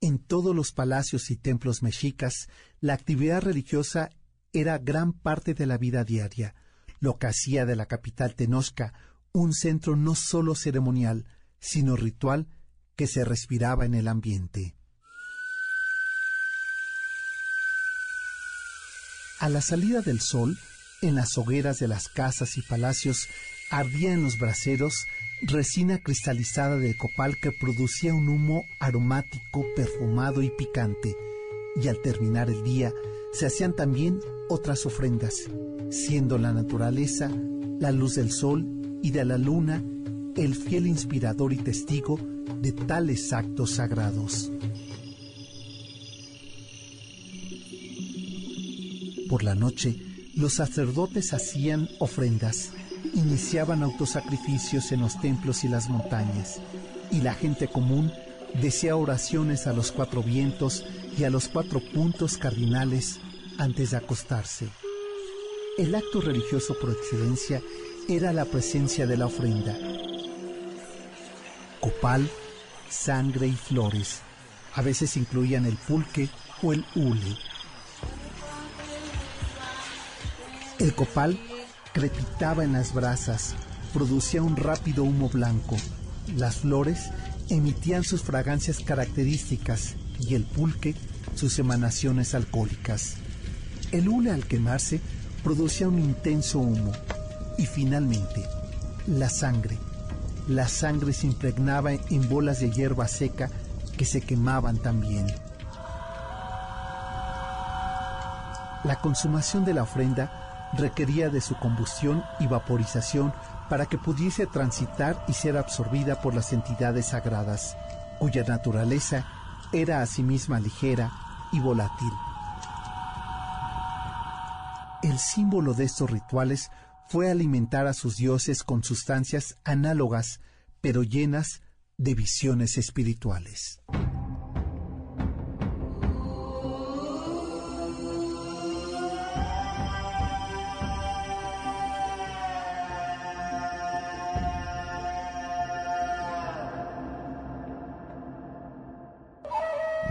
en todos los palacios y templos mexicas, la actividad religiosa era gran parte de la vida diaria, lo que hacía de la capital Tenosca un centro no solo ceremonial, sino ritual que se respiraba en el ambiente. A la salida del sol, en las hogueras de las casas y palacios ardía en los braseros resina cristalizada de copal que producía un humo aromático, perfumado y picante, y al terminar el día se hacían también otras ofrendas, siendo la naturaleza, la luz del sol y de la luna el fiel inspirador y testigo de tales actos sagrados. Por la noche, los sacerdotes hacían ofrendas, iniciaban autosacrificios en los templos y las montañas, y la gente común decía oraciones a los cuatro vientos y a los cuatro puntos cardinales antes de acostarse. El acto religioso por excelencia era la presencia de la ofrenda. Copal, sangre y flores. A veces incluían el pulque o el hule. El copal crepitaba en las brasas, producía un rápido humo blanco. Las flores emitían sus fragancias características y el pulque sus emanaciones alcohólicas. El hule al quemarse producía un intenso humo. Y finalmente, la sangre. La sangre se impregnaba en bolas de hierba seca que se quemaban también. La consumación de la ofrenda requería de su combustión y vaporización para que pudiese transitar y ser absorbida por las entidades sagradas, cuya naturaleza era a sí ligera y volátil. El símbolo de estos rituales fue alimentar a sus dioses con sustancias análogas, pero llenas de visiones espirituales.